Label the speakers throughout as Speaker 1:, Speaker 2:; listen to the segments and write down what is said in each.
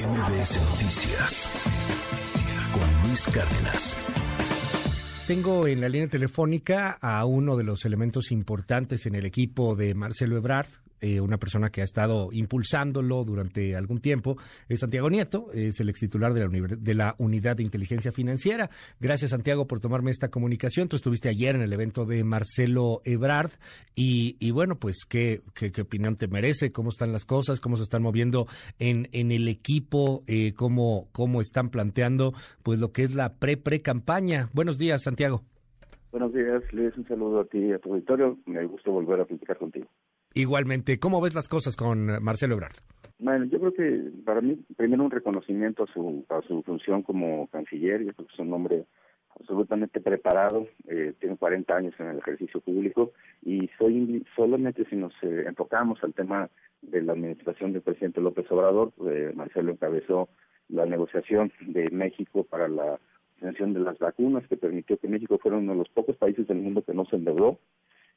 Speaker 1: MBS Noticias con Luis Cárdenas.
Speaker 2: Tengo en la línea telefónica a uno de los elementos importantes en el equipo de Marcelo Ebrard, eh, una persona que ha estado impulsándolo durante algún tiempo, es Santiago Nieto, es el ex titular de la, Unidad de Inteligencia Financiera. Gracias, Santiago, por tomarme esta comunicación. Tú estuviste ayer en el evento de Marcelo Ebrard y, bueno, pues, ¿qué, ¿qué, opinión te merece? ¿Cómo están las cosas? ¿Cómo se están moviendo en, en el equipo? Eh, ¿cómo, ¿Cómo están planteando pues lo que es la pre-pre-campaña? Buenos días, Santiago.
Speaker 3: Buenos días, Luis. Un saludo a ti y a tu auditorio. Me gusta volver a platicar contigo.
Speaker 2: Igualmente, ¿cómo ves las cosas con Marcelo Ebrard?
Speaker 3: Bueno, yo creo que para mí, primero un reconocimiento a su, a su función como canciller, yo creo que es un hombre absolutamente preparado, eh, tiene 40 años en el ejercicio público y soy solamente si nos eh, enfocamos al tema de la administración del presidente López Obrador, eh, Marcelo encabezó la negociación de México para la obtención de las vacunas que permitió que México fuera uno de los pocos países del mundo que no se endeudó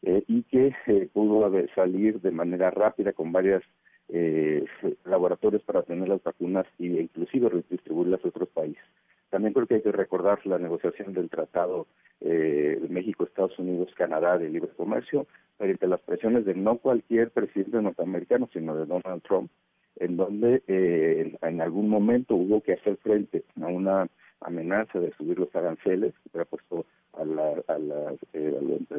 Speaker 3: eh, y que eh, pudo salir de manera rápida con varios eh, laboratorios para tener las vacunas e inclusive redistribuirlas a otros países. También creo que hay que recordar la negociación del Tratado de México, Estados Unidos, Canadá de libre comercio, frente a las presiones de no cualquier presidente norteamericano, sino de Donald Trump, en donde en algún momento hubo que hacer frente a una amenaza de subir los aranceles que ha puesto a, la, a, las, eh,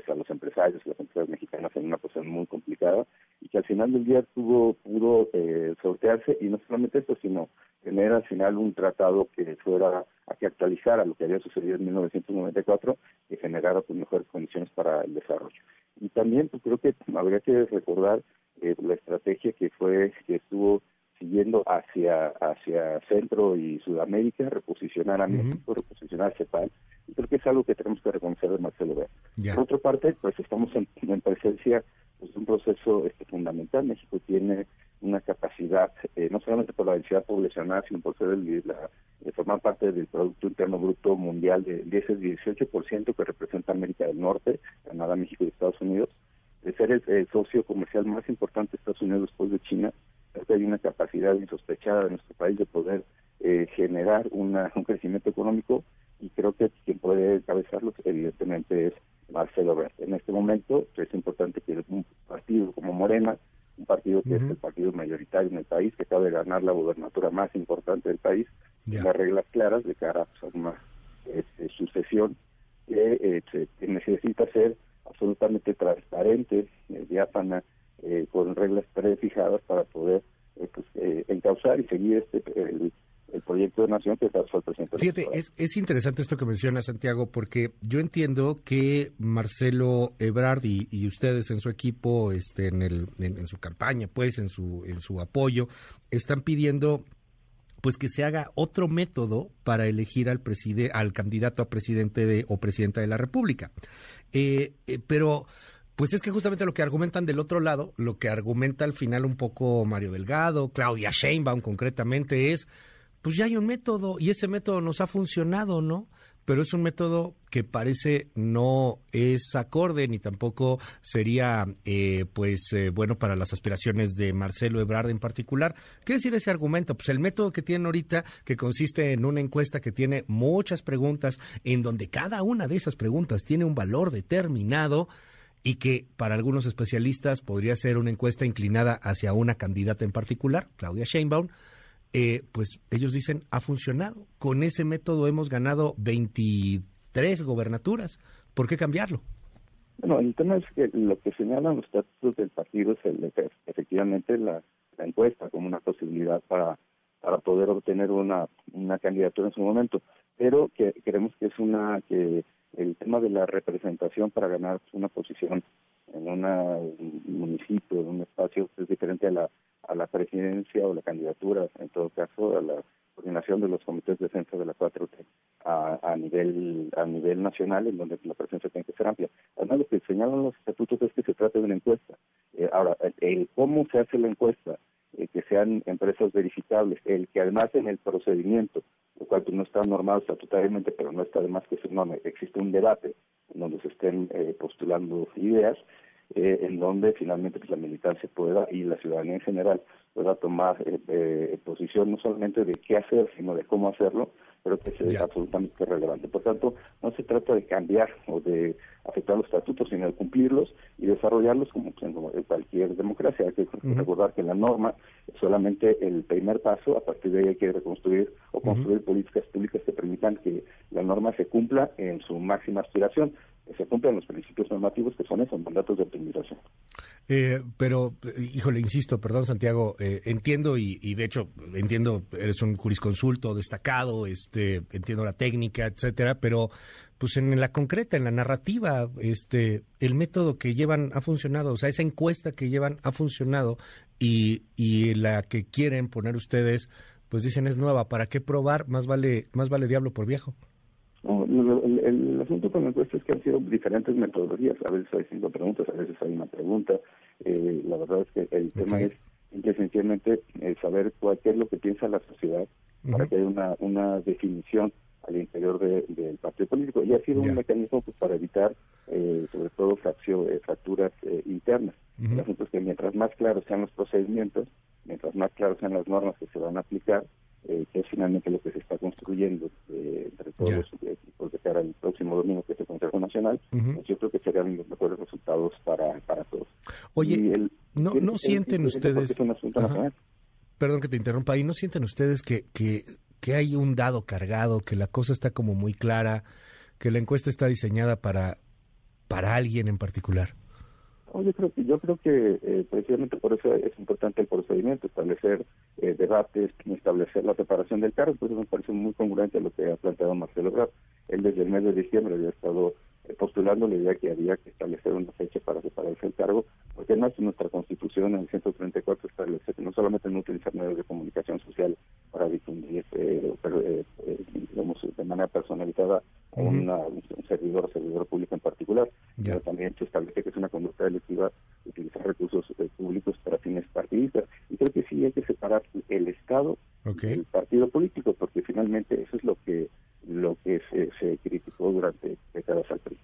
Speaker 3: a, los empresarios y las empresas mexicanas en una posición muy complicada y que al final del día tuvo pudo eh, sortearse y no solamente eso sino tener al final un tratado que fuera a que actualizara lo que había sucedido en 1994 y generara pues, mejores condiciones para el desarrollo. Y también pues, creo que habría que recordar eh, la estrategia que fue que estuvo siguiendo hacia hacia Centro y Sudamérica, reposicionar a México, reposicionar a CEPAL, y creo que es algo que tenemos que reconocer de Marcelo Ebrard. Por otra parte, pues estamos en, presencia pues, de un proceso este, fundamental. México tiene una capacidad, eh, no solamente por la densidad poblacional, sino por ser el, la, eh, formar parte del Producto Interno Bruto Mundial de, ese 18% que representa América del Norte, Canadá, México y Estados Unidos, de ser el, socio comercial más importante de Estados Unidos después de China, que hay una capacidad insospechada de nuestro país de poder eh, generar una, un crecimiento económico y creo que quien puede encabezarlo evidentemente es Marcelo Ebrard. En este momento es importante que un partido como Morena, un partido que es el partido mayoritario en el país, que acaba de ganar la gobernatura más importante del país, tenga reglas claras de cara a una este, sucesión que, que, necesita ser absolutamente transparente, eh, diáfana, eh, con reglas prefijadas para poder eh, pues, encauzar y seguir este el, proyecto de nación que causó el presidente.
Speaker 2: Es, es interesante esto que menciona Santiago, porque yo entiendo que Marcelo Ebrard y, ustedes en su equipo, este, en, el, en, su campaña, pues, en su, en su apoyo, están pidiendo pues que se haga otro método para elegir al preside, al candidato a presidente de, o presidenta de la República. Pero pues es que justamente lo que argumentan del otro lado, lo que argumenta al final un poco Mario Delgado, Claudia Sheinbaum concretamente es, pues ya hay un método y ese método nos ha funcionado, ¿no? Pero es un método que parece no es acorde ni tampoco sería eh, pues eh, bueno para las aspiraciones de Marcelo Ebrard en particular. ¿Qué decir ese argumento? Pues el método que tienen ahorita, que consiste en una encuesta que tiene muchas preguntas, en donde cada una de esas preguntas tiene un valor determinado, y que para algunos especialistas podría ser una encuesta inclinada hacia una candidata en particular, Claudia Sheinbaum, eh, pues ellos dicen, ha funcionado. Con ese método hemos ganado 23 gobernaturas. ¿Por qué cambiarlo?
Speaker 3: Bueno, el tema es que lo que señalan los estatutos del partido es el, efectivamente la, encuesta como una posibilidad para, para poder obtener una, una candidatura en su momento, pero que creemos que es una que el tema de la representación para ganar una posición en un municipio, en un espacio, es diferente a la, a la presidencia o la candidatura, en todo caso, a la coordinación de los comités de defensa de la 4T a, a nivel a nivel nacional, en donde la presencia tiene que ser amplia. Además, lo que señalan los estatutos es que se trata de una encuesta. Eh, ahora, el, cómo se hace la encuesta, eh, que sean empresas verificables, el que además en el procedimiento lo cual pues, no está normado estatutariamente, pero no está de más que se existe un debate en donde se estén eh, postulando ideas, eh, en donde finalmente pues, la militancia pueda y la ciudadanía en general pueda tomar eh, eh, posición no solamente de qué hacer, sino de cómo hacerlo, pero que es absolutamente relevante. Por tanto, no se trata de cambiar o de afectar los estatutos, sino de cumplirlos y desarrollarlos como, en cualquier democracia. Hay que recordar que la norma es solamente el primer paso, a partir de ahí hay que reconstruir o construir políticas públicas que permitan que la norma se cumpla en su máxima aspiración se cumplan los principios normativos que son esos mandatos de optimización.
Speaker 2: Eh, pero, híjole, insisto, perdón Santiago, eh, entiendo y, y, de hecho entiendo, eres un jurisconsulto destacado, este, entiendo la técnica, etcétera, pero pues en la concreta, en la narrativa, este, el método que llevan ha funcionado, o sea, esa encuesta que llevan ha funcionado y, y la que quieren poner ustedes, pues dicen es nueva, ¿para qué probar? Más vale, más vale diablo por viejo.
Speaker 3: el, el, asunto con la encuesta es que han sido diferentes metodologías. A veces hay cinco preguntas, a veces hay una pregunta. Eh, la verdad es que el tema es esencialmente eh, saber cuál es lo que piensa la sociedad para que haya una, una definición al interior del partido político. Y ha sido un mecanismo pues, para evitar, eh, sobre todo, fraccio, eh, fracturas eh, internas. El asunto es que mientras más claros sean los procedimientos, mientras más claros sean las normas que se van a aplicar, que es finalmente lo que se está construyendo entre todos los equipos de cara al próximo domingo, que es el Consejo Nacional, pues yo creo que serían los mejores resultados para, para todos.
Speaker 2: Oye, ¿no, no sienten ustedes... Perdón que te interrumpa ahí, ¿no sienten ustedes que, que que hay un dado cargado, que la cosa está como muy clara, que la encuesta está diseñada para, para alguien en particular?
Speaker 3: Yo creo que, yo creo que eh, precisamente por eso es importante el procedimiento, establecer eh, debates, establecer la preparación del cargo, pues eso me parece muy congruente a lo que ha planteado Marcelo Ebrard. Él desde el mes de diciembre había estado eh, postulando la idea que había que establecer una fecha para separarse el cargo, porque además nuestra constitución en el 134 establece que no solamente no utilizar medios de comunicación social para difundir, pero, digamos, de manera personalizada a un servidor o servidor público en particular, pero también se establece que es una conducta delictiva utilizar recursos eh, públicos para fines partidistas. Y creo que sí hay que separar el Estado del partido político, porque finalmente eso es lo que lo que se, criticó durante décadas al PRI.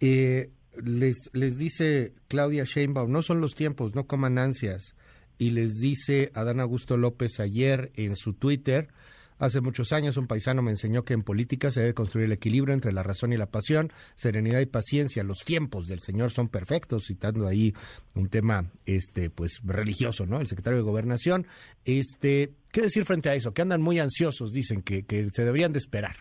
Speaker 2: Eh, les, les dice Claudia Sheinbaum, no son los tiempos, no coman ansias. Y les dice Adán Augusto López ayer en su Twitter, Hace muchos años un paisano me enseñó que en política se debe construir el equilibrio entre la razón y la pasión, serenidad y paciencia. Los tiempos del Señor son perfectos, citando ahí un tema este pues religioso, ¿no? El secretario de Gobernación. Este, ¿qué decir frente a eso? Que andan muy ansiosos, dicen que, que se deberían de esperar.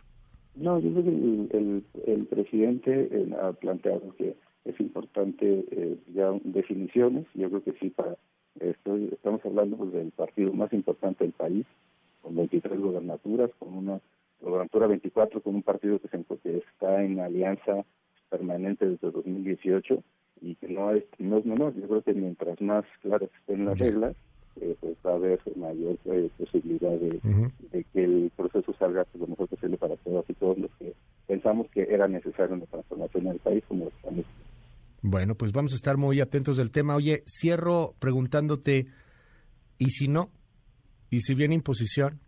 Speaker 3: No, yo creo que el, presidente ha planteado que es importante eh, ya definiciones. Yo creo que sí, para esto estamos hablando pues, del partido más importante del país, con 23 gobernaturas, con una gobernatura 24, con un partido que, se, está en alianza permanente desde 2018 y que no es, no es menor. Yo creo que mientras más claras estén las reglas, eh, pues va a haber mayor eh, posibilidad de, que el proceso salga lo mejor posible para todos y todos los que pensamos que era necesario una transformación en el país como lo estamos.
Speaker 2: Bueno, pues vamos a estar muy atentos del tema. Oye, cierro preguntándote, ¿y si no? ¿Y si viene imposición?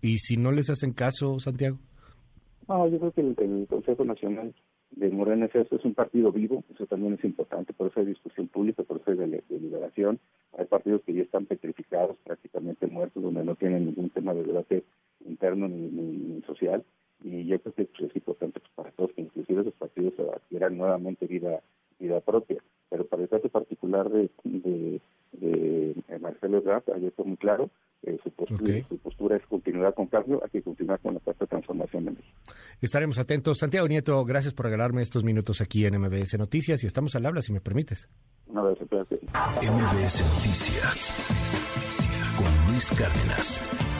Speaker 2: ¿Y si no les hacen caso, Santiago?
Speaker 3: No, yo creo que el, Consejo Nacional de Morena es, un partido vivo, eso también es importante, por eso hay discusión pública, por eso hay deliberación. Hay partidos que ya están petrificados, prácticamente muertos, donde no tienen ningún tema de debate interno ni, social. Y yo creo que es importante para todos que inclusive esos partidos adquieran nuevamente vida vida propia. Pero para el caso particular de, de, Marcelo Ebrard, ayer fue muy claro, eh, su, postura, es continuidad con cambio, hay que continuar con la cuarta transformación de México.
Speaker 2: Estaremos atentos. Santiago Nieto, gracias por regalarme estos minutos aquí en MBS Noticias y estamos al habla, si me permites.
Speaker 3: No, gracias.
Speaker 1: MBS Noticias con Luis Cárdenas.